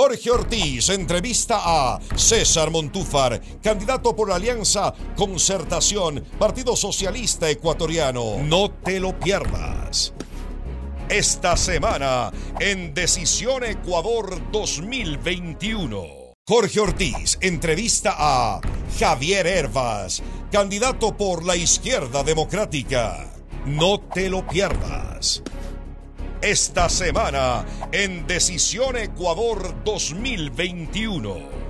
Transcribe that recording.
Jorge Ortiz entrevista a César Montúfar, candidato por la Alianza Concertación, Partido Socialista Ecuatoriano. No te lo pierdas. Esta semana en Decisión Ecuador 2021. Jorge Ortiz entrevista a Javier Hervas, candidato por la Izquierda Democrática. No te lo pierdas esta semana en Decisión Ecuador 2021.